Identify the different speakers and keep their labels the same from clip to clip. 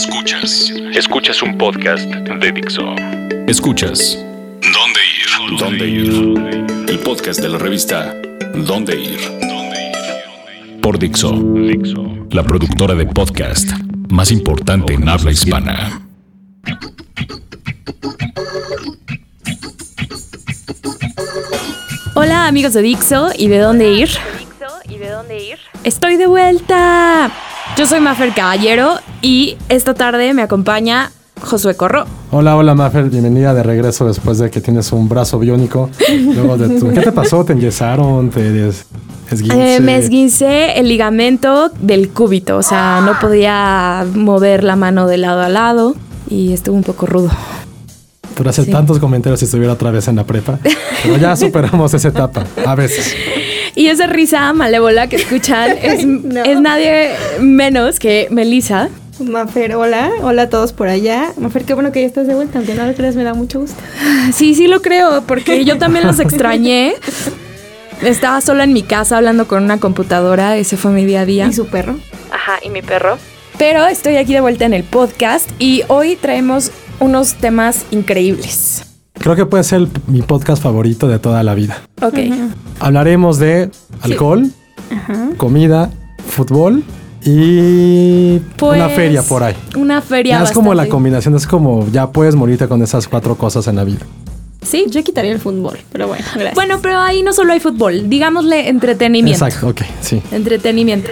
Speaker 1: Escuchas. Escuchas un podcast de Dixo. Escuchas. ¿Dónde ir? ¿Dónde ir? El podcast de la revista ¿Dónde ir? Por Dixo. Dixo. La productora de podcast más importante en habla hispana.
Speaker 2: Hola amigos de Dixo y de dónde ir.
Speaker 3: ¿Y de dónde ir?
Speaker 2: Estoy de vuelta. Yo soy Mafer Caballero y esta tarde me acompaña Josué Corro.
Speaker 4: Hola, hola Mafer, bienvenida de regreso después de que tienes un brazo biónico. Luego de tu- ¿Qué te pasó? ¿Te enyesaron? ¿Te esguince?
Speaker 2: Eh, me esguincé el ligamento del cúbito, o sea, no podía mover la mano de lado a lado y estuvo un poco rudo.
Speaker 4: Por hacer
Speaker 2: Sí.
Speaker 4: tantos comentarios si estuviera otra vez en la prepa. Pero ya superamos esa etapa, a veces.
Speaker 2: Y esa risa malévola que escuchan es,
Speaker 3: No.
Speaker 2: es nadie menos que Melissa.
Speaker 3: Mafer, hola. Hola a todos por allá. Mafer, qué bueno que ya estás de vuelta. Aunque no lo creas, me da mucho gusto.
Speaker 2: Sí, sí lo creo, porque yo también los extrañé. Estaba sola en mi casa hablando con una computadora, ese fue mi día a día.
Speaker 3: ¿Y su perro?
Speaker 2: Ajá, y mi perro. Pero estoy aquí de vuelta en el podcast y hoy traemos unos temas increíbles.
Speaker 4: Creo que puede ser mi podcast favorito de toda la vida.
Speaker 2: Ok.
Speaker 4: Hablaremos de alcohol, comida, fútbol y
Speaker 2: Pues,
Speaker 4: una feria por ahí.
Speaker 2: Una feria.
Speaker 4: Ya es como la combinación, es como ya puedes morirte con esas cuatro cosas en la vida.
Speaker 2: Sí.
Speaker 3: Yo quitaría el fútbol, pero bueno, gracias.
Speaker 2: Bueno, pero ahí no solo hay fútbol, digámosle entretenimiento.
Speaker 4: Exacto, ok, sí.
Speaker 2: Entretenimiento.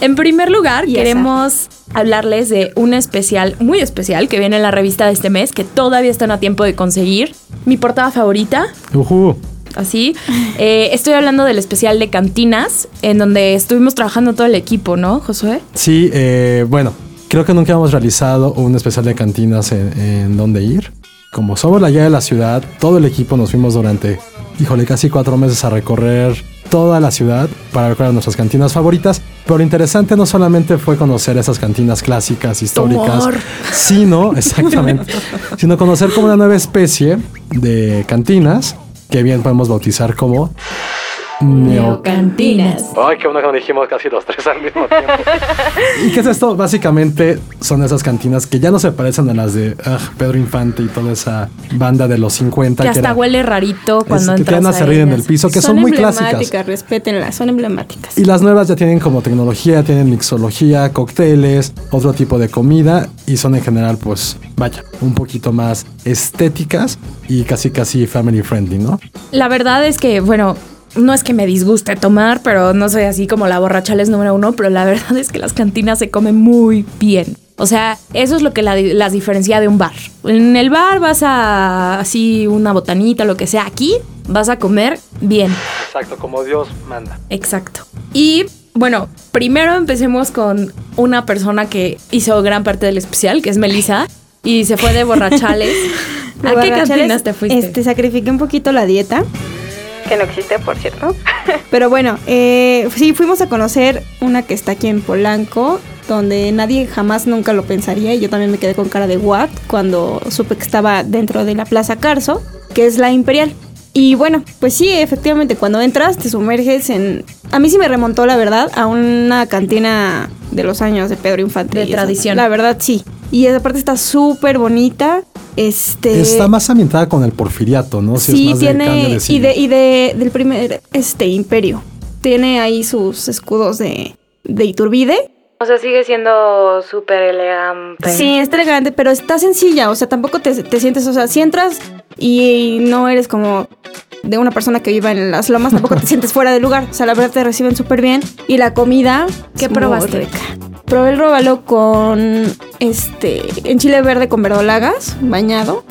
Speaker 2: En primer lugar,
Speaker 3: Y esa.
Speaker 2: queremos hablarles de un especial muy especial que viene en la revista de este mes, que todavía están a tiempo de conseguir. Mi portada favorita,
Speaker 4: Ujú.
Speaker 2: así. Eh, estoy hablando del especial de cantinas, en donde estuvimos trabajando todo el equipo, ¿no, Josué?
Speaker 4: Sí, eh, bueno, creo que nunca hemos realizado un especial de cantinas en, en dónde ir. Como somos la guía de la ciudad, todo el equipo nos fuimos durante, híjole, casi cuatro meses a recorrer toda la ciudad para ver cuáles eran nuestras cantinas favoritas. Pero lo interesante no solamente fue conocer esas cantinas clásicas, históricas,
Speaker 2: Tomor.
Speaker 4: sino, exactamente, sino conocer como una nueva especie de cantinas que bien podemos bautizar como neo
Speaker 2: Cantinas.
Speaker 4: Ay, qué bueno que nos dijimos casi los tres al mismo tiempo. ¿Y qué es esto? Básicamente son esas cantinas que ya no se parecen a las de ah, Pedro Infante y toda esa banda de los 50.
Speaker 2: Que hasta
Speaker 4: era-
Speaker 2: huele rarito cuando
Speaker 4: es- que te
Speaker 2: entras
Speaker 4: van a servir en el piso, que son, muy clásicas.
Speaker 3: emblemáticas, respétenlas, son emblemáticas.
Speaker 4: Y las nuevas ya tienen como tecnología, tienen mixología, cócteles, otro tipo de comida y son en general, pues, vaya, un poquito más estéticas y casi casi family friendly, ¿no?
Speaker 2: La verdad es que, bueno, no es que me disguste tomar, pero no soy así como la borrachales número uno, pero la verdad es que las cantinas se comen muy bien. O sea, eso es lo que la- las diferencia de un bar. En el bar vas a así una botanita, lo que sea. Aquí vas a comer bien.
Speaker 4: Exacto, como Dios manda.
Speaker 2: Exacto. Y bueno, primero empecemos con una persona que hizo gran parte del especial, que es Melissa, y se fue de borrachales. ¿A qué
Speaker 3: Borrachales,
Speaker 2: cantinas te fuiste?
Speaker 3: Este, sacrifiqué un poquito la dieta.
Speaker 5: Que no existe, por cierto.
Speaker 3: Pero bueno, eh, sí, fuimos a conocer una que está aquí en Polanco, donde nadie jamás nunca lo pensaría. Y yo también me quedé con cara de what cuando supe que estaba dentro de la Plaza Carso, que es la Imperial. Y bueno, pues sí, efectivamente, cuando entras te sumerges en... A mí sí me remontó, la verdad, a una cantina de los años de Pedro Infante.
Speaker 2: De
Speaker 3: eso.
Speaker 2: tradición.
Speaker 3: La verdad, sí. Y esa parte está súper bonita. Este...
Speaker 4: Está más ambientada con el porfiriato, ¿no?
Speaker 3: Sí,
Speaker 4: es más
Speaker 3: tiene.
Speaker 4: de
Speaker 3: y de, y de del primer este imperio. Tiene ahí sus escudos de, de Iturbide.
Speaker 5: O sea, sigue siendo súper elegante.
Speaker 3: Sí, está elegante, pero está sencilla. O sea, tampoco te, te sientes. O sea, si entras y no eres como de una persona que viva en las lomas, tampoco te sientes fuera de lugar. O sea, la verdad te reciben súper bien. Y la comida.
Speaker 2: ¿Qué
Speaker 3: es
Speaker 2: probaste?
Speaker 3: rica. Probé el robalo con este. En chile verde con verdolagas, bañado.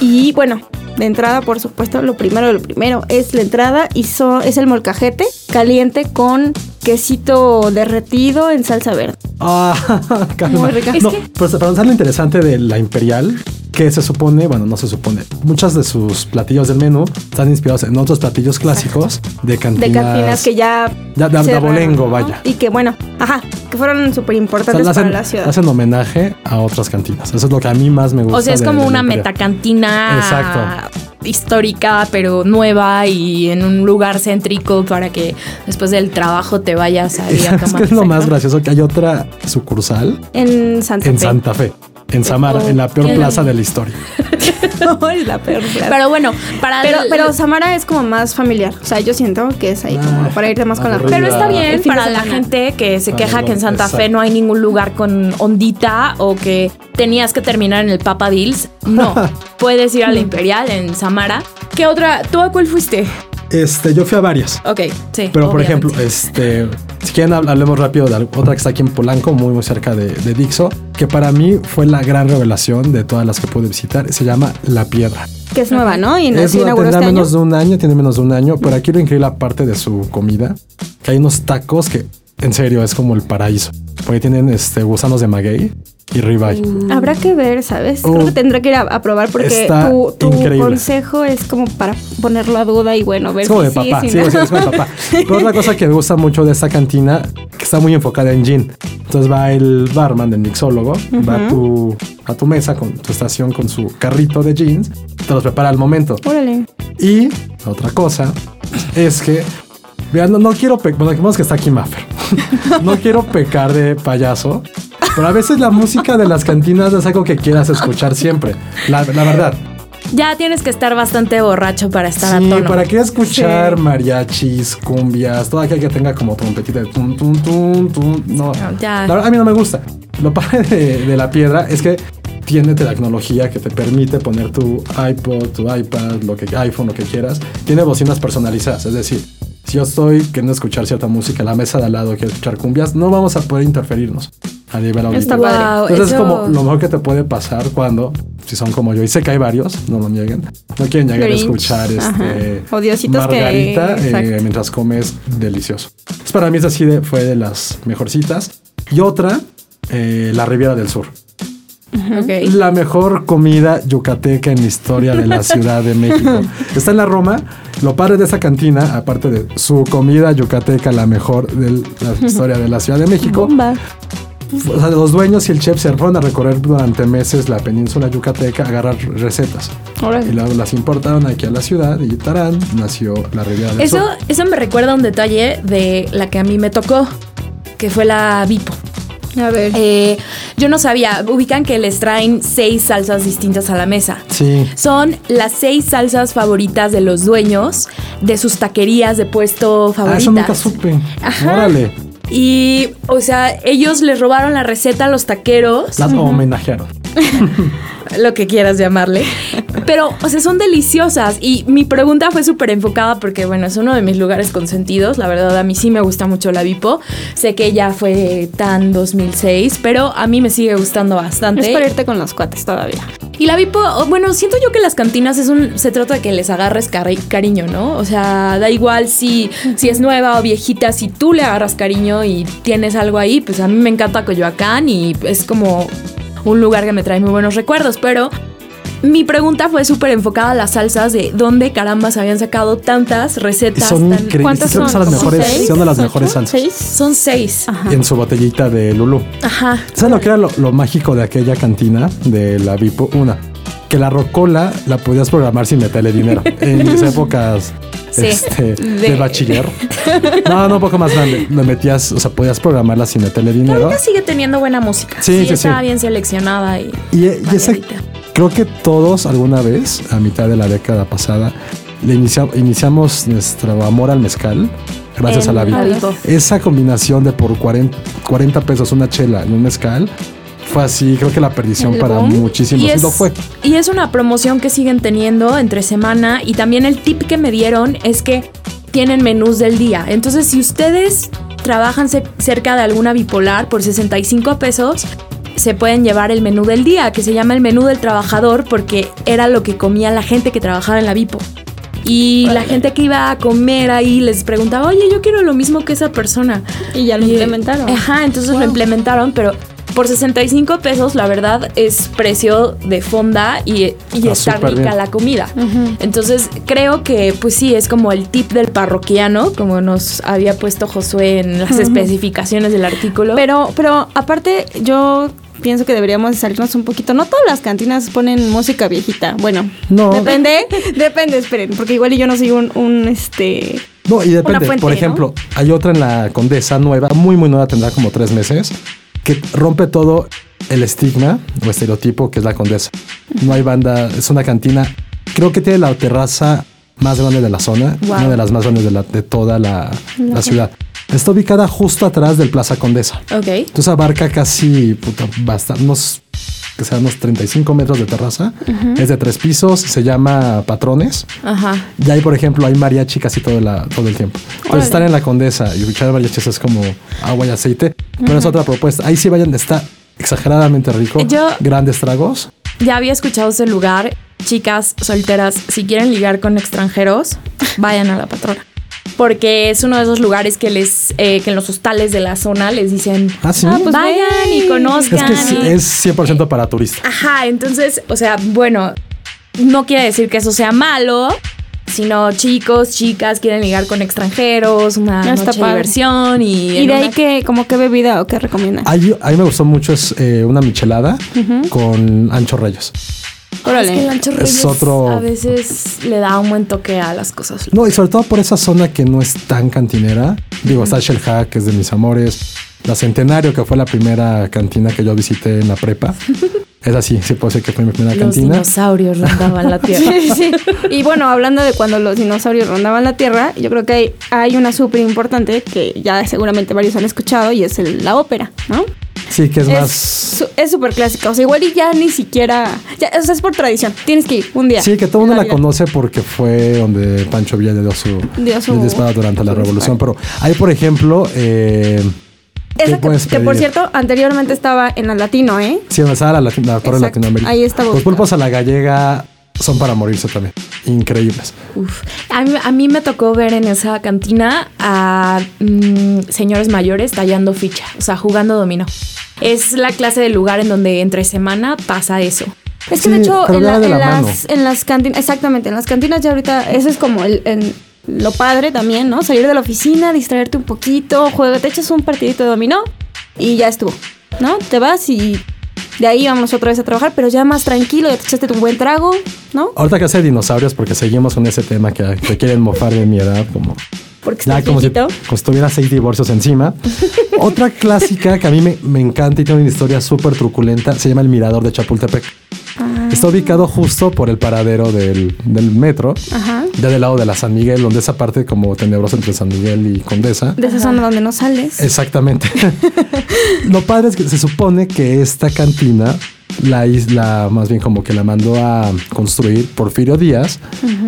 Speaker 3: Y bueno, de entrada, por supuesto, lo primero de lo primero es la entrada y so- es el molcajete caliente con quesito derretido en salsa verde.
Speaker 4: Ah.
Speaker 3: Muy rica.
Speaker 4: No, pues para pensar lo interesante de la Imperial, que se supone, bueno, no se supone, muchas de sus platillos del menú están inspirados en otros platillos clásicos de cantinas.
Speaker 3: De cantinas que ya.
Speaker 4: Ya, de- abolengo, vaya.
Speaker 3: Y que bueno, ajá, que fueron súper
Speaker 4: O sea,
Speaker 3: importantes
Speaker 4: hacen,
Speaker 3: para la ciudad.
Speaker 4: hacen homenaje a otras cantinas. Eso es lo que a mí más me gusta.
Speaker 2: O sea, es como una metacantina.
Speaker 4: Exacto.
Speaker 2: Histórica, pero nueva y en un lugar céntrico para que después del trabajo te vayas a ir a
Speaker 4: Es que es lo más gracioso que hay otra sucursal
Speaker 3: En Santa
Speaker 4: en
Speaker 3: Fe.
Speaker 4: Santa Fe, en Samara, en la peor plaza de la historia.
Speaker 3: No, es la peor plaza.
Speaker 2: Pero bueno, para
Speaker 3: Pero,
Speaker 2: el-
Speaker 3: pero Samara es como más familiar. O sea, yo siento que es ahí como
Speaker 4: Ah,
Speaker 3: para irte más con la.
Speaker 2: Pero está bien para la gente que se
Speaker 4: Para
Speaker 2: queja que en Santa Fe no hay ningún lugar con ondita o que tenías que terminar en el Papa Deals. No, puedes ir a la Imperial en Samara. ¿Qué otra? ¿Tú a cuál fuiste?
Speaker 4: Este, yo fui a varias.
Speaker 2: Ok, sí.
Speaker 4: Pero por
Speaker 2: obviamente.
Speaker 4: ejemplo, este, si quieren hab- hablemos rápido de otra que está aquí en Polanco, muy muy cerca de, de Dixo, que para mí fue la gran revelación de todas las que pude visitar. Se llama La Piedra.
Speaker 3: Que es nueva, ¿no? Y
Speaker 4: Es,
Speaker 3: se inauguró este año.
Speaker 4: menos de un año, tiene menos de un año, pero aquí lo increíble aparte de su comida, que hay unos tacos que en serio es como el paraíso. Porque tienen este gusanos de maguey y ribeye.
Speaker 3: Habrá que ver, ¿sabes?
Speaker 4: Oh.
Speaker 3: Creo que tendré que ir a, a probar porque
Speaker 4: Está
Speaker 3: tu, tu consejo es como para ponerlo a duda y bueno, ver
Speaker 4: Es como
Speaker 3: si
Speaker 4: de
Speaker 3: sí,
Speaker 4: papá,
Speaker 3: si
Speaker 4: sí,
Speaker 3: no.
Speaker 4: sí, es como de papá. Pero otra cosa que me gusta mucho de esta cantina, que está muy enfocada en gin. Entonces va el barman, el mixólogo, va a tu, a tu mesa con tu estación con su carrito de jeans, te los prepara al momento.
Speaker 3: Órale.
Speaker 4: Y otra cosa es que, vean, no, no quiero, bueno, dijimos que está aquí Maffer. no quiero pecar de payaso, pero a veces la música de las cantinas es algo que quieras escuchar siempre. La, la verdad.
Speaker 2: Ya tienes que estar bastante borracho para estar
Speaker 4: Sí,
Speaker 2: a tono.
Speaker 4: para qué escuchar mariachis, cumbias, todo aquel que tenga como trompetita de tum, tum, tum, tum. No,
Speaker 2: ya.
Speaker 4: La verdad, a mí no me gusta. Lo padre de, de la piedra es que tiene tecnología que te permite poner tu iPod, tu iPad, lo que iPhone, lo que quieras. Tiene bocinas personalizadas, es decir, si yo estoy queriendo escuchar cierta música, la mesa de al lado quiere escuchar cumbias, no vamos a poder interferirnos a nivel
Speaker 3: Está
Speaker 4: auditivo.
Speaker 3: padre.
Speaker 2: Wow,
Speaker 4: Entonces es
Speaker 2: eso-
Speaker 4: como lo mejor que te puede pasar cuando, si son como yo, y sé que hay varios, no lo nieguen, no quieren llegar
Speaker 3: Grinch,
Speaker 4: a escuchar este
Speaker 3: Odiositos que-
Speaker 4: margarita eh,
Speaker 3: exacto.
Speaker 4: mientras comes delicioso. Entonces, para mí es así de, fue de las mejorcitas. Y otra, eh, la Riviera del Sur.
Speaker 2: Ok.
Speaker 4: La mejor comida yucateca en la historia de la Ciudad de México. Está en la Roma. Lo padre de esa cantina, aparte de su comida yucateca, la mejor de la historia de la Ciudad de México,
Speaker 3: Bomba.
Speaker 4: o sea, los dueños y el chef se fueron a recorrer durante meses la península yucateca a agarrar recetas.
Speaker 3: Órale.
Speaker 4: Y luego las importaron aquí a la ciudad y tarán, nació la Riviera del
Speaker 2: Eso,
Speaker 4: Sur.
Speaker 2: eso me recuerda a un detalle de la que a mí me tocó, que fue la Vipo.
Speaker 3: A ver.
Speaker 2: Eh, yo no sabía, ubican que les traen seis salsas distintas a la mesa.
Speaker 4: Sí.
Speaker 2: Son las seis salsas favoritas de los dueños de sus taquerías de puesto
Speaker 4: Ah,
Speaker 2: favoritas.
Speaker 4: eso nunca supe.
Speaker 2: Ajá.
Speaker 4: Órale.
Speaker 2: Y, o sea, ellos les robaron la receta a los taqueros,
Speaker 4: Las homenajearon.
Speaker 2: lo que quieras llamarle. Pero, o sea, son deliciosas. Y mi pregunta fue súper enfocada porque, bueno, es uno de mis lugares consentidos. La verdad, a mí sí me gusta mucho la Vipo. Sé que ya fue tan 2006, pero a mí me sigue gustando bastante.
Speaker 3: Es para irte con los cuates todavía.
Speaker 2: Y la Vipo, oh, bueno, siento yo que las cantinas es un, se trata de que les agarres cari- cariño, ¿no? O sea, da igual si, si es nueva o viejita, si tú le agarras cariño y tienes algo ahí, pues a mí me encanta Coyoacán y es como un lugar que me trae muy buenos recuerdos, pero mi pregunta fue súper enfocada a las salsas de dónde carambas habían sacado tantas recetas.
Speaker 4: son
Speaker 2: tan-
Speaker 4: increíbles.
Speaker 3: ¿Cuántas
Speaker 4: Creo que
Speaker 3: son?
Speaker 4: son las
Speaker 3: ¿Como
Speaker 4: mejores,
Speaker 3: seis?
Speaker 4: son de las
Speaker 3: ¿Ocho?
Speaker 4: mejores salsas.
Speaker 3: ¿Seis?
Speaker 2: Son seis.
Speaker 3: Ajá.
Speaker 4: En su botellita de Lulu.
Speaker 2: Ajá.
Speaker 4: ¿Sabes lo que era lo, lo mágico de aquella cantina de la Vipo? Una, que la rocola la podías programar sin meterle dinero. En mis épocas
Speaker 2: Sí.
Speaker 4: este, de...
Speaker 2: De-
Speaker 4: bachiller. No, no, un poco más grande. Le metías, o sea, podías programarla sin meterle dinero.
Speaker 2: Ahorita sigue teniendo buena música.
Speaker 4: Sí, sí, sí.
Speaker 2: Está bien seleccionada y.
Speaker 4: Y,
Speaker 2: variadita.
Speaker 4: creo que todos alguna vez, a mitad de la década pasada, le inicia- iniciamos nuestro amor al mezcal gracias
Speaker 2: En
Speaker 4: a la. Vipo. Esa combinación de por 40, 40 pesos una chela en un mezcal fue así, creo que la perdición
Speaker 3: El
Speaker 4: para
Speaker 3: boom.
Speaker 4: muchísimos.
Speaker 2: Y es,
Speaker 4: lo fue.
Speaker 2: y es una promoción que siguen teniendo entre semana y también el tip que me dieron es que tienen menús del día. Entonces, si ustedes trabajan ce- cerca de alguna bipolar por 65 pesos, se pueden llevar el menú del día, que se llama el menú del trabajador porque era lo que comía la gente que trabajaba en la Vipo. Y la gente que iba a comer ahí les preguntaba, oye, yo quiero lo mismo que esa persona.
Speaker 3: Y ya lo
Speaker 2: Y-
Speaker 3: implementaron.
Speaker 2: Ajá, entonces lo implementaron, pero por 65 pesos, la verdad, es precio de fonda y, y
Speaker 4: Está
Speaker 2: está rica
Speaker 4: bien.
Speaker 2: la comida. Entonces, creo que, pues sí, es como el tip del parroquiano, como nos había puesto Josué en las especificaciones del artículo.
Speaker 3: Pero, pero aparte, yo pienso que deberíamos salirnos un poquito. No todas las cantinas ponen música viejita. Bueno,
Speaker 4: No.
Speaker 3: depende, depende, esperen, porque igual y yo no soy un, un, este...
Speaker 4: No, y depende.
Speaker 3: fuente,
Speaker 4: Por
Speaker 3: ¿no?
Speaker 4: ejemplo, hay otra en la Condesa nueva, muy, muy nueva, tendrá como tres meses, que rompe todo el estigma o estereotipo que es la Condesa. No hay banda, es una cantina. Creo que tiene la terraza más grande de la zona,
Speaker 3: Wow.
Speaker 4: una de las más grandes de, la- de toda la, la ciudad. Está ubicada justo atrás del Plaza Condesa.
Speaker 2: Ok.
Speaker 4: Entonces abarca casi puta, unos, que sean unos 35 metros de terraza. Es de tres pisos, se llama Patrones.
Speaker 2: Ajá.
Speaker 4: Y ahí, por ejemplo, hay mariachi casi todo, la, todo el tiempo. Entonces,
Speaker 3: Órale.
Speaker 4: estar en la Condesa y escuchar mariachis es como agua y aceite. Pero es otra propuesta. Ahí sí vayan, está exageradamente rico.
Speaker 2: Yo-
Speaker 4: Grandes tragos.
Speaker 2: Ya había escuchado ese lugar. Chicas solteras, si quieren ligar con extranjeros, vayan a la patrona. Porque es uno de esos lugares que les, eh, que en los hostales de la zona les dicen,
Speaker 4: Ah, sí.
Speaker 3: Ah, pues
Speaker 2: vayan
Speaker 3: ve.
Speaker 2: y
Speaker 4: es
Speaker 2: conozcan.
Speaker 4: que sí,
Speaker 2: y-
Speaker 4: es 100% para turistas.
Speaker 2: Ajá, entonces, o sea, bueno, no quiere decir que eso sea malo, sino chicos, chicas quieren ligar con extranjeros, una
Speaker 3: Ah, está
Speaker 2: noche de diversión y...
Speaker 3: Y de ahí
Speaker 2: una-
Speaker 3: que, como qué bebida o qué recomiendan.
Speaker 4: Ahí, a mí me gustó mucho es eh, una michelada con ancho rayos.
Speaker 3: Órale.
Speaker 2: Es que el Ancho
Speaker 4: Es otro-
Speaker 2: a veces le da un buen toque a las cosas.
Speaker 4: No, y sobre todo por esa zona que no es tan cantinera. Digo, está Shell Hack, que es de mis amores. La Centenario, que fue la primera cantina que yo visité en la prepa. es así, sí puedo decir que fue mi primera
Speaker 2: Los
Speaker 4: cantina.
Speaker 2: dinosaurios rondaban la tierra.
Speaker 3: Sí, sí. Y bueno, hablando de cuando los dinosaurios rondaban la Tierra, yo creo que hay, hay una súper importante que ya seguramente varios han escuchado y es el- la ópera, ¿no?
Speaker 4: Sí, que es,
Speaker 3: Es
Speaker 4: más.
Speaker 3: Es súper clásica. O sea, igual y ya ni siquiera. Ya, o sea, es por tradición. Tienes que ir un día.
Speaker 4: Sí, que todo el mundo la
Speaker 3: vida.
Speaker 4: conoce porque fue donde Pancho Villa le dio su,
Speaker 3: Dio su-
Speaker 4: le dispara durante la revolución.
Speaker 3: disparo.
Speaker 4: Pero hay, por ejemplo, eh, ¿qué
Speaker 3: Esa que, por cierto, anteriormente estaba en el latino, ¿eh?
Speaker 4: Sí, donde estaba la, la Torre
Speaker 3: Exacto.
Speaker 4: Latinoamérica.
Speaker 3: Ahí está
Speaker 4: Los
Speaker 3: ubicado.
Speaker 4: pulpos a la gallega son para morirse también. Increíbles.
Speaker 2: Uf. A, mí, a mí me tocó ver en esa cantina a mm, señores mayores tallando ficha, o sea, jugando dominó. Es la clase de lugar en donde entre semana pasa eso.
Speaker 3: Es que
Speaker 4: Sí,
Speaker 3: de hecho, en, la- las, en las cantinas, exactamente, en las cantinas ya ahorita, eso es como el, el- lo padre también, ¿no? Salir de la oficina, distraerte un poquito, juega, te echas un partidito de dominó y ya estuvo, ¿no? Te vas y de ahí vamos otra vez a trabajar, pero ya más tranquilo, ya te echaste tu buen trago, ¿no?
Speaker 4: Ahorita que hace dinosaurios, porque seguimos con ese tema que, que quieren mofar de mi edad, como
Speaker 3: Porque
Speaker 4: ya como si, como si tuviera seis divorcios encima. Otra clásica que a mí me, me encanta y tiene una historia súper truculenta se llama El Mirador de Chapultepec. Está ubicado justo por el paradero del, del metro,
Speaker 3: Ajá.
Speaker 4: ya del lado de la San Miguel, donde esa parte como tenebrosa entre San Miguel y Condesa.
Speaker 3: De esa zona donde no sales.
Speaker 4: Exactamente. Lo padre es que se supone que esta cantina, la isla más bien como que la mandó a construir Porfirio Díaz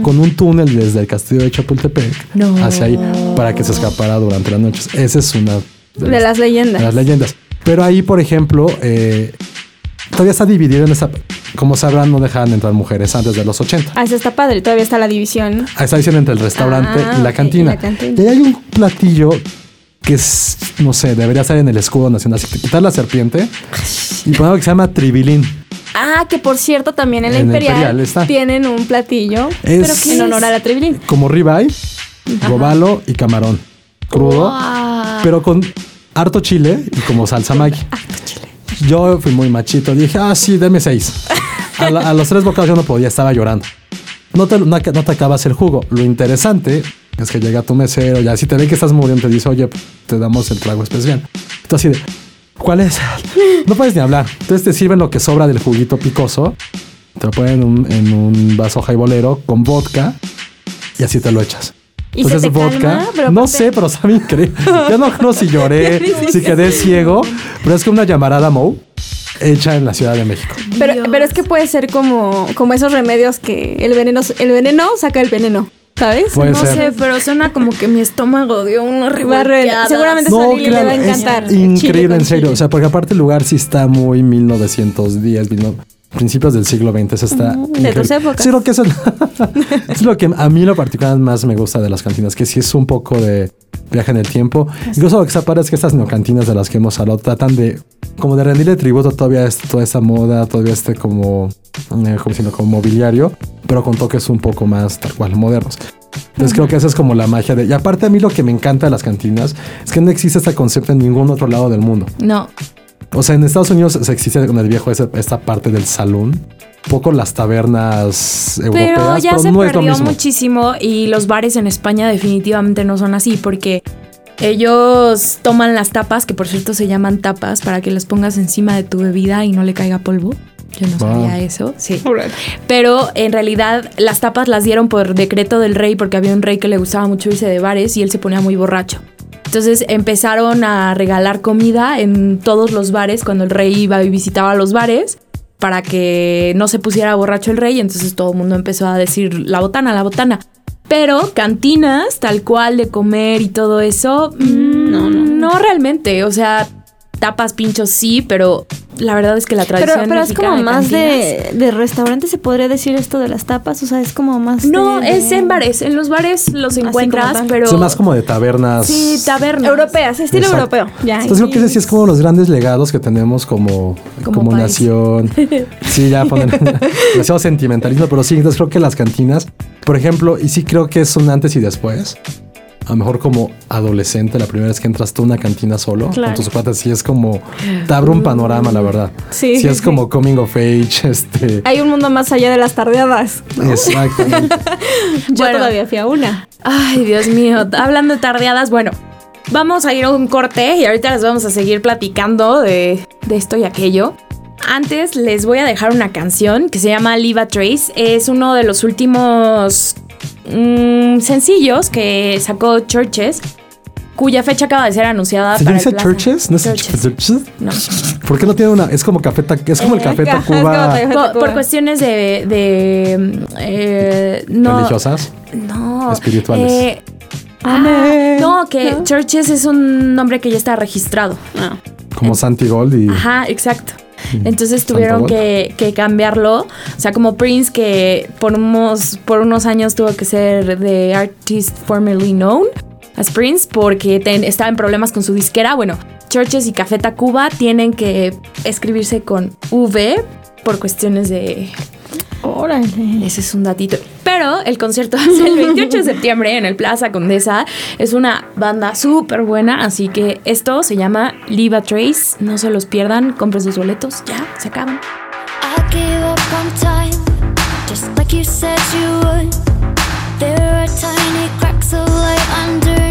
Speaker 4: con un túnel desde el castillo de Chapultepec
Speaker 2: No.
Speaker 4: hacia ahí para que se escapara durante las noches. Esa es una
Speaker 3: de las leyendas.
Speaker 4: de las leyendas. Pero ahí, por ejemplo, eh, todavía está dividido en esa... Como sabrán, no dejaban entrar mujeres antes de los 80.
Speaker 3: Ah, eso está padre, todavía está la división.
Speaker 4: Ahí Está diciendo entre el restaurante
Speaker 3: Ah,
Speaker 4: y la cantina.
Speaker 3: y la cantina.
Speaker 4: Y hay un platillo que es, no sé, debería estar en el escudo nacional. Si te quitas la serpiente y poner algo que se llama tribilín.
Speaker 3: Ah, que por cierto, también en la
Speaker 4: En la
Speaker 3: Imperial,
Speaker 4: Imperial está.
Speaker 3: tienen un platillo
Speaker 4: Es-
Speaker 3: en honor a la Tribilín.
Speaker 4: Como ribeye, robalo y camarón crudo, pero con harto chile y como salsa Maggi. Yo fui muy machito, dije, ah, sí, deme seis. A, la- a los tres bocados yo no podía, estaba llorando. No te, no, no te acabas el jugo. Lo interesante es que llega tu mesero, ya si te ve que estás muriendo, te dice, oye, te damos el trago especial. Tú así de, ¿cuál es? No puedes ni hablar. Entonces te sirven lo que sobra del juguito picoso, te lo ponen en un, en un vaso jaibolero con vodka y así te lo echas.
Speaker 3: ¿Y se te calma? Pero
Speaker 4: no sé, pero sabe increíble. Yo no creo si lloré, si quedé ciego, pero es que una llamarada Moe hecha en la Ciudad de México.
Speaker 3: Pero, pero es que puede ser como, como esos remedios que el veneno, el veneno saca el veneno, ¿sabes?
Speaker 4: Puede
Speaker 2: no
Speaker 4: ser.
Speaker 2: sé, pero suena como que mi estómago dio una revolteada.
Speaker 3: seguramente
Speaker 4: No,
Speaker 3: Lili le va a
Speaker 4: claro, es
Speaker 3: encantar.
Speaker 4: Increíble, en serio.
Speaker 3: chile.
Speaker 4: O sea, porque aparte el lugar sí está muy 1910, mil- principios del siglo XX. Eso está.
Speaker 3: Mm, de tus épocas.
Speaker 4: Sí, lo que es, el- es lo que a mí lo particular más me gusta de las cantinas, que sí es un poco de viaje en el tiempo. Incluso lo que está padre es que estas neocantinas de las que hemos hablado tratan de como de rendirle tributo todavía a toda esta moda, todavía este como, eh, como, sino como mobiliario, pero con toques un poco más tal cual modernos. Entonces creo que esa es como la magia de... Y aparte a mí lo que me encanta de las cantinas es que no existe este concepto en ningún otro lado del mundo.
Speaker 2: No.
Speaker 4: O sea, en Estados Unidos se existe con el viejo esta parte del salón. Poco las tabernas europeas,
Speaker 2: Pero ya
Speaker 4: pero
Speaker 2: se
Speaker 4: no es lo
Speaker 2: perdió
Speaker 4: mismo.
Speaker 2: muchísimo y los bares en España definitivamente no son así porque ellos toman las tapas, que por cierto se llaman tapas, para que las pongas encima de tu bebida y no le caiga polvo. Yo no
Speaker 4: Wow.
Speaker 2: sabía eso, sí. Pero en realidad las tapas las dieron por decreto del rey porque había un rey que le gustaba mucho irse de bares y él se ponía muy borracho. Entonces empezaron a regalar comida en todos los bares cuando el rey iba y visitaba los bares para que no se pusiera borracho el rey. Entonces todo el mundo empezó a decir la botana, la botana. Pero cantinas, tal cual de comer y todo eso, mm,
Speaker 3: no, no.
Speaker 2: no realmente. O sea, tapas, pinchos sí, pero la verdad es que la
Speaker 3: Pero,
Speaker 2: tradición
Speaker 3: pero es
Speaker 2: mexicana
Speaker 3: como más de, de restaurante, se podría decir esto de las tapas, o sea, es como más...
Speaker 2: No,
Speaker 3: de-
Speaker 2: es en bares. En los bares los encuentras, pero.
Speaker 4: Son más como de tabernas.
Speaker 2: Sí, tabernas.
Speaker 3: Europeas, estilo
Speaker 4: Exacto.
Speaker 3: europeo. Ya.
Speaker 4: Entonces creo que ese sí es como los grandes legados que tenemos como,
Speaker 2: Como
Speaker 4: nación. Sí, ya ponen demasiado sentimentalismo, pero sí, entonces creo que las cantinas, por ejemplo, y sí creo que es un antes y después. A lo mejor como adolescente, la primera vez que entras tú a una cantina solo
Speaker 3: Claro.
Speaker 4: con tus cuates, sí es como te abre un panorama, la verdad.
Speaker 3: Sí,
Speaker 4: Sí, es
Speaker 3: sí.
Speaker 4: como coming of age, este.
Speaker 3: Hay un mundo más allá de las tardeadas.
Speaker 4: Exactamente.
Speaker 3: Yo
Speaker 2: Bueno.
Speaker 3: todavía fui a una.
Speaker 2: Ay, Dios mío. Hablando de tardeadas, bueno, vamos a ir a un corte y ahorita les vamos a seguir platicando de, de esto y aquello. Antes les voy a dejar una canción que se llama Leave a Trace. Es uno de los últimos mm, sencillos que sacó Churches, cuya fecha acaba de ser anunciada
Speaker 4: ¿Se
Speaker 2: para
Speaker 4: dice
Speaker 2: el
Speaker 4: churches? ¿No es
Speaker 2: Churches.
Speaker 4: churches?
Speaker 2: No.
Speaker 4: ¿Por qué no tiene una? Es como café, es como el café
Speaker 3: es como
Speaker 4: Tacuba
Speaker 3: café-
Speaker 2: Por, cuestiones de... de, eh, no,
Speaker 4: religiosas.
Speaker 2: No.
Speaker 4: Espirituales.
Speaker 2: eh, ah, no, que
Speaker 3: ¿No?
Speaker 2: Churches es un nombre que ya está registrado.
Speaker 3: No.
Speaker 4: Como Santi Gold y.
Speaker 2: Ajá, exacto. Entonces tuvieron que, que cambiarlo. O sea, como Prince, que por unos, por unos años tuvo que ser de artist formerly known as Prince, porque ten- estaba en problemas con su disquera. Bueno, Churches y Café Tacuba tienen que escribirse con V por cuestiones de
Speaker 3: Órale.
Speaker 2: ese es un datito. Pero el concierto es el 28 de septiembre en el Plaza Condesa. Es una banda súper buena, así que esto se llama Leave a Trace. No se los pierdan, compren sus boletos. Ya, se acaban.
Speaker 6: I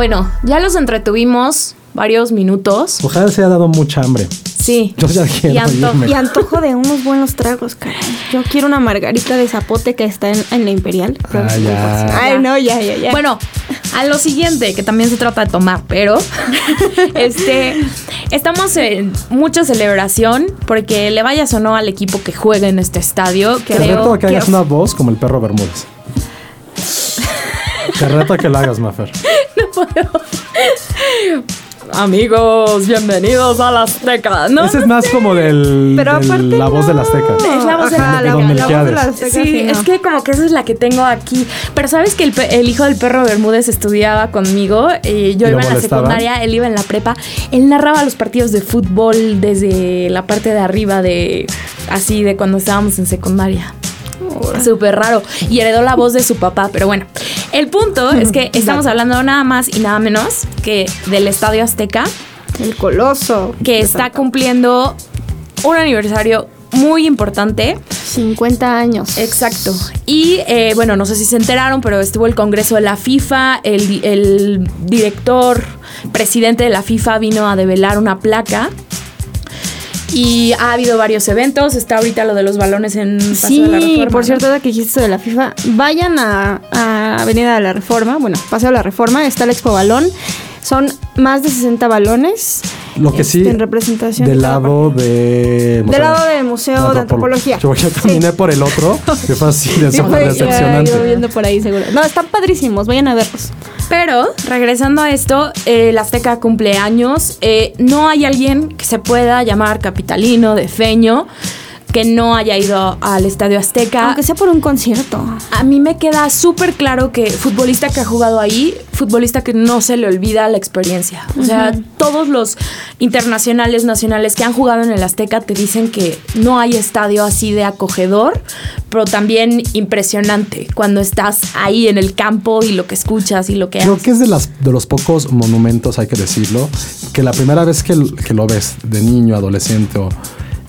Speaker 2: Bueno, ya los entretuvimos varios minutos.
Speaker 4: Ojalá se haya dado mucha hambre.
Speaker 2: Sí.
Speaker 4: Yo ya quiero
Speaker 2: Y anto-
Speaker 4: irme.
Speaker 3: Y antojo de unos buenos tragos, caray. Yo quiero una margarita de zapote que está en, en la Imperial.
Speaker 4: Ah, ya.
Speaker 3: Ay, no, ya, ya, ya.
Speaker 2: Bueno, a lo siguiente, que también se trata de tomar, pero este estamos en mucha celebración porque le vayas o no al equipo que juegue en este estadio.
Speaker 4: Te reto que
Speaker 2: que
Speaker 4: hagas una voz como el perro Bermúdez. Te reto a que lo hagas, Mafer.
Speaker 2: Amigos, bienvenidos a la Azteca, ¿no?
Speaker 4: Ese es más como del,
Speaker 3: Pero
Speaker 4: del-
Speaker 3: aparte
Speaker 4: la voz
Speaker 3: no.
Speaker 4: del Azteca.
Speaker 2: Es la voz de
Speaker 3: Ajá,
Speaker 2: la-
Speaker 3: la, la voz de la Azteca,
Speaker 2: Sí,
Speaker 3: sí,
Speaker 2: es
Speaker 3: no.
Speaker 2: que como que esa es la que tengo aquí. Pero sabes que el, pe- el hijo del perro Bermúdez estudiaba conmigo. Y yo
Speaker 4: ¿Y lo
Speaker 2: iba en la secundaria, él iba en la prepa. Él narraba los partidos de fútbol desde la parte de arriba de así de cuando estábamos en secundaria. Súper raro. Y heredó la voz de su papá. Pero bueno, el punto es que estamos hablando nada más y nada menos que del Estadio Azteca,
Speaker 3: El coloso.
Speaker 2: que está cumpliendo un aniversario muy importante.
Speaker 3: 50 años.
Speaker 2: Exacto. Y eh, bueno, no sé si se enteraron, pero estuvo el Congreso de la FIFA, el, el director, presidente de la FIFA vino a develar una placa. Y ha habido varios eventos. Está ahorita lo de los balones en Paseo
Speaker 3: Sí,
Speaker 2: de la Reforma,
Speaker 3: por cierto, ahora que dijiste de la FIFA, vayan a, a Avenida de la Reforma, bueno, Paseo de la Reforma, está el Expo Balón. Son más de 60 balones.
Speaker 4: Lo que sí,
Speaker 3: este, en representación.
Speaker 4: del lado de...
Speaker 3: Del lado del Museo de Antropología.
Speaker 4: Yo, yo caminé por el otro, así, de
Speaker 3: Sí,
Speaker 4: súper
Speaker 3: fue-
Speaker 4: decepcionante.
Speaker 3: ya iba viendo por ahí seguro. No, están padrísimos, vayan a verlos.
Speaker 2: Pero, regresando a esto, eh, la Azteca cumple años. Eh, no hay alguien que se pueda llamar capitalino, de feño, que no haya ido al Estadio Azteca.
Speaker 3: Aunque sea por un concierto.
Speaker 2: A mí me queda súper claro que futbolista que ha jugado ahí, futbolista que no se le olvida la experiencia. O sea, todos los internacionales, nacionales que han jugado en el Azteca te dicen que no hay estadio así de acogedor, pero también impresionante cuando estás ahí en el campo y lo que escuchas y lo que
Speaker 4: Creo
Speaker 2: haces.
Speaker 4: que es de, las, de los pocos monumentos, hay que decirlo, que la primera vez que, que lo ves de niño, adolescente o...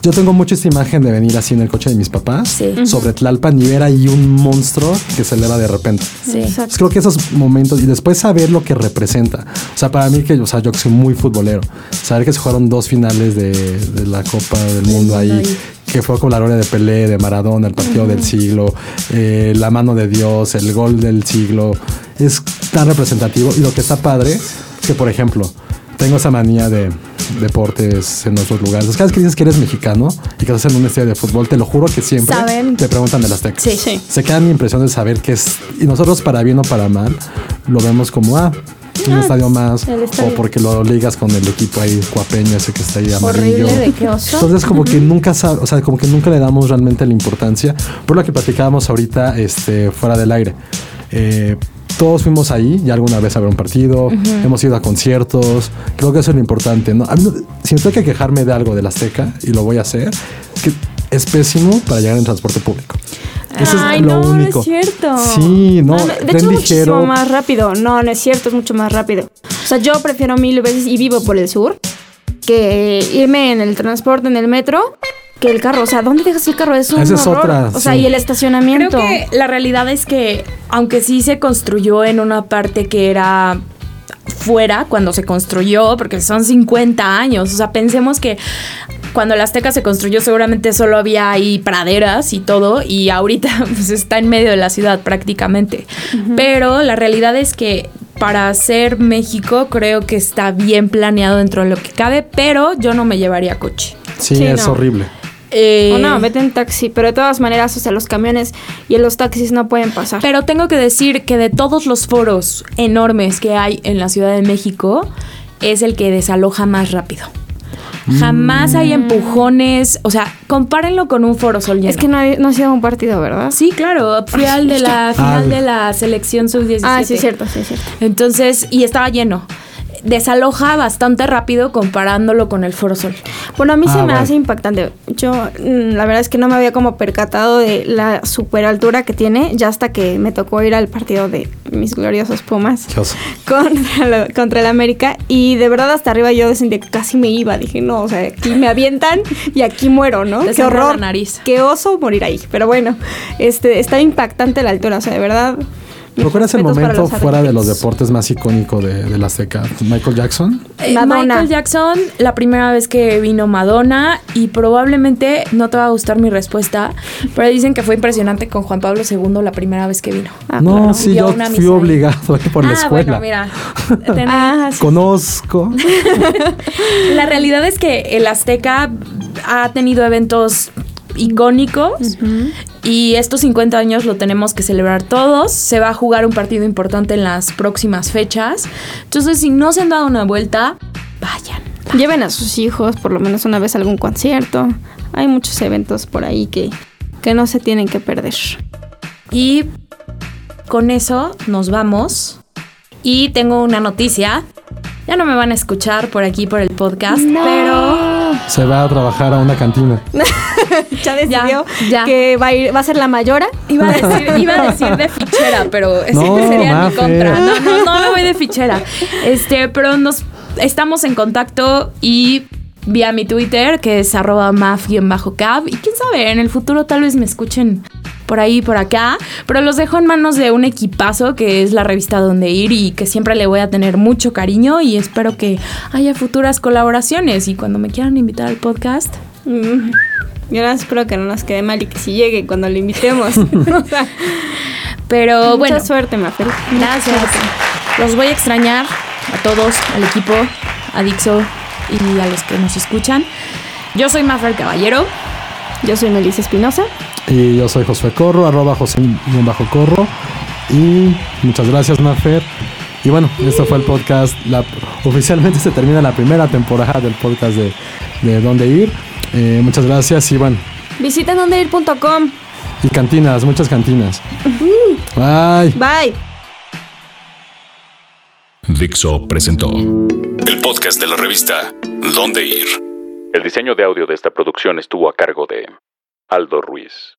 Speaker 4: Yo tengo mucha esta imagen de venir así en el coche de mis papás
Speaker 2: Sí.
Speaker 4: sobre Tlalpan y ver ahí un monstruo que se eleva de repente.
Speaker 2: Sí.
Speaker 4: Pues creo que esos momentos y después saber lo que representa. O sea, para mí que, o sea, yo que soy muy futbolero, saber que se jugaron dos finales de, de la Copa del Mundo ahí,
Speaker 2: ahí.
Speaker 4: que fue con la gloria de Pelé, de Maradona, el partido del siglo, eh, la mano de Dios, el gol del siglo, es tan representativo y lo que está padre es que, por ejemplo, tengo esa manía de deportes en otros lugares. Cada vez que dices que eres mexicano y que estás en un estadio de fútbol, te lo juro que siempre
Speaker 3: Saben.
Speaker 4: te preguntan del Azteca.
Speaker 2: Sí.
Speaker 3: Sí.
Speaker 4: Se queda mi impresión de saber que es. Y nosotros, para bien o para mal, lo vemos como, ah, un estadio más.
Speaker 3: estadio.
Speaker 4: O porque lo ligas con el equipo ahí cuapeño, ese que está ahí amarillo.
Speaker 3: Horrible de qué oso.
Speaker 4: Entonces, como que nunca o sea, como que nunca le damos realmente la importancia. Por lo que platicábamos ahorita, este, fuera del aire. Eh, todos fuimos ahí ya alguna vez a ver un partido, hemos ido a conciertos, creo que eso es lo importante, ¿no? A mí, si me tengo que quejarme de algo de la Azteca, y lo voy a hacer, que es pésimo para llegar en transporte público. Eso
Speaker 3: Ay,
Speaker 4: es lo
Speaker 3: no,
Speaker 4: único.
Speaker 3: no es cierto.
Speaker 4: Sí, no,
Speaker 3: de
Speaker 4: tren
Speaker 3: hecho, es muchísimo
Speaker 4: ligero.
Speaker 3: más rápido. No, no es cierto, es mucho más rápido. O sea, yo prefiero mil veces y vivo por el sur que irme en el transporte, en el metro, que el carro. O sea, ¿dónde dejas el carro? Es un
Speaker 4: Esa es
Speaker 3: horror.
Speaker 4: otra,
Speaker 3: O sea,
Speaker 4: sí.
Speaker 3: y el
Speaker 2: Creo
Speaker 3: estacionamiento.
Speaker 2: que la realidad es que, aunque sí se construyó en una parte que era fuera cuando se construyó, porque son 50 años, o sea, pensemos que cuando la Azteca se construyó seguramente solo había ahí praderas y todo, y ahorita pues, está en medio de la ciudad prácticamente. Pero la realidad es que para ser México creo que está bien planeado dentro de lo que cabe, pero yo no me llevaría coche.
Speaker 4: Sí,
Speaker 3: Sí,
Speaker 4: es
Speaker 3: no.
Speaker 4: horrible.
Speaker 2: Eh,
Speaker 3: O no, vete en taxi. Pero de todas maneras, o sea, los camiones y los taxis no pueden pasar.
Speaker 2: Pero tengo que decir que de todos los foros enormes que hay en la Ciudad de México, es el que desaloja más rápido. Jamás hay empujones, o sea, compárenlo con un foro sol lleno.
Speaker 3: es que no, ha- no ha sido un partido, ¿verdad?
Speaker 2: Sí, claro, fui al de la final
Speaker 4: Al-
Speaker 2: de la selección sub-17.
Speaker 3: Ah, sí, es cierto, sí, es cierto.
Speaker 2: Entonces, y estaba lleno. Desaloja bastante rápido comparándolo con el Foro Sol.
Speaker 3: Bueno, a mí
Speaker 4: Ah,
Speaker 3: se me hace impactante. Yo, mm, la verdad es que no me había como percatado de la super altura que tiene, ya hasta que me tocó ir al partido de mis gloriosos Pumas
Speaker 4: Qué oso.
Speaker 3: contra, la- contra el América. Y de verdad, hasta arriba yo sentí que casi me iba. Dije, no, o sea, aquí me avientan y aquí muero, ¿no?
Speaker 2: Te
Speaker 3: Qué horror.
Speaker 2: la nariz.
Speaker 3: Qué oso morir ahí. Pero bueno, este, está impactante la altura, o sea, de verdad.
Speaker 4: ¿Pero cuál es el momento fuera de los deportes más icónico de, de la Azteca? ¿Michael Jackson?
Speaker 2: Eh,
Speaker 3: Madonna.
Speaker 2: Michael Jackson, la primera vez que vino Madonna y probablemente no te va a gustar mi respuesta, pero dicen que fue impresionante con Juan Pablo II la primera vez que vino.
Speaker 3: Ah,
Speaker 4: no,
Speaker 3: claro.
Speaker 4: sí, yo fui obligado por la
Speaker 2: ah,
Speaker 4: escuela.
Speaker 2: bueno, mira.
Speaker 3: Ah, sí.
Speaker 4: Conozco.
Speaker 2: La realidad es que el Azteca ha tenido eventos icónicos y estos 50 años lo tenemos que celebrar todos. Se va a jugar un partido importante en las próximas fechas. Entonces, si no se han dado una vuelta, vayan.
Speaker 3: Lleven a sus hijos por lo menos una vez a algún concierto. Hay muchos eventos por ahí que, que no se tienen que perder.
Speaker 2: Y con eso nos vamos. Y tengo una noticia. Ya no me van a escuchar por aquí por el podcast, pero
Speaker 4: Se va a trabajar a una cantina.
Speaker 3: Ya decidió
Speaker 2: ya.
Speaker 3: que va a, ir, va a ser la mayora.
Speaker 2: Iba a decir, iba a decir de fichera, pero
Speaker 4: No,
Speaker 2: sería en mi
Speaker 4: Mafe.
Speaker 2: contra. No, no, no me voy de fichera. Este, pero nos estamos en contacto y vía mi Twitter, que es arroba maf-cab. Y quién sabe, en el futuro tal vez me escuchen por ahí, por acá. Pero los dejo en manos de un equipazo que es la revista Donde Ir y que siempre le voy a tener mucho cariño y espero que haya futuras colaboraciones. Y cuando me quieran invitar al podcast,
Speaker 3: Mm. Yo nada más espero que no nos quede mal y que si llegue cuando lo invitemos. O sea,
Speaker 2: pero
Speaker 3: mucha
Speaker 2: bueno.
Speaker 3: suerte, Mafer.
Speaker 2: Gracias. Los voy a extrañar a todos, al equipo, a Dixo y a los que nos escuchan. Yo soy Mafer Caballero.
Speaker 3: Yo soy Melissa Espinosa.
Speaker 4: Y yo soy Josué Corro, arroba José Corro. Y muchas gracias, Mafer. Y bueno, esto fue el podcast. La- oficialmente se termina la primera temporada del podcast de, de Dónde Ir. Eh, muchas gracias y bueno,
Speaker 3: Visiten dondeir.com.
Speaker 4: y cantinas, muchas cantinas. Bye.
Speaker 3: Bye.
Speaker 1: Dixo presentó el podcast de la revista Dónde Ir. El diseño de audio de esta producción estuvo a cargo de Aldo Ruiz.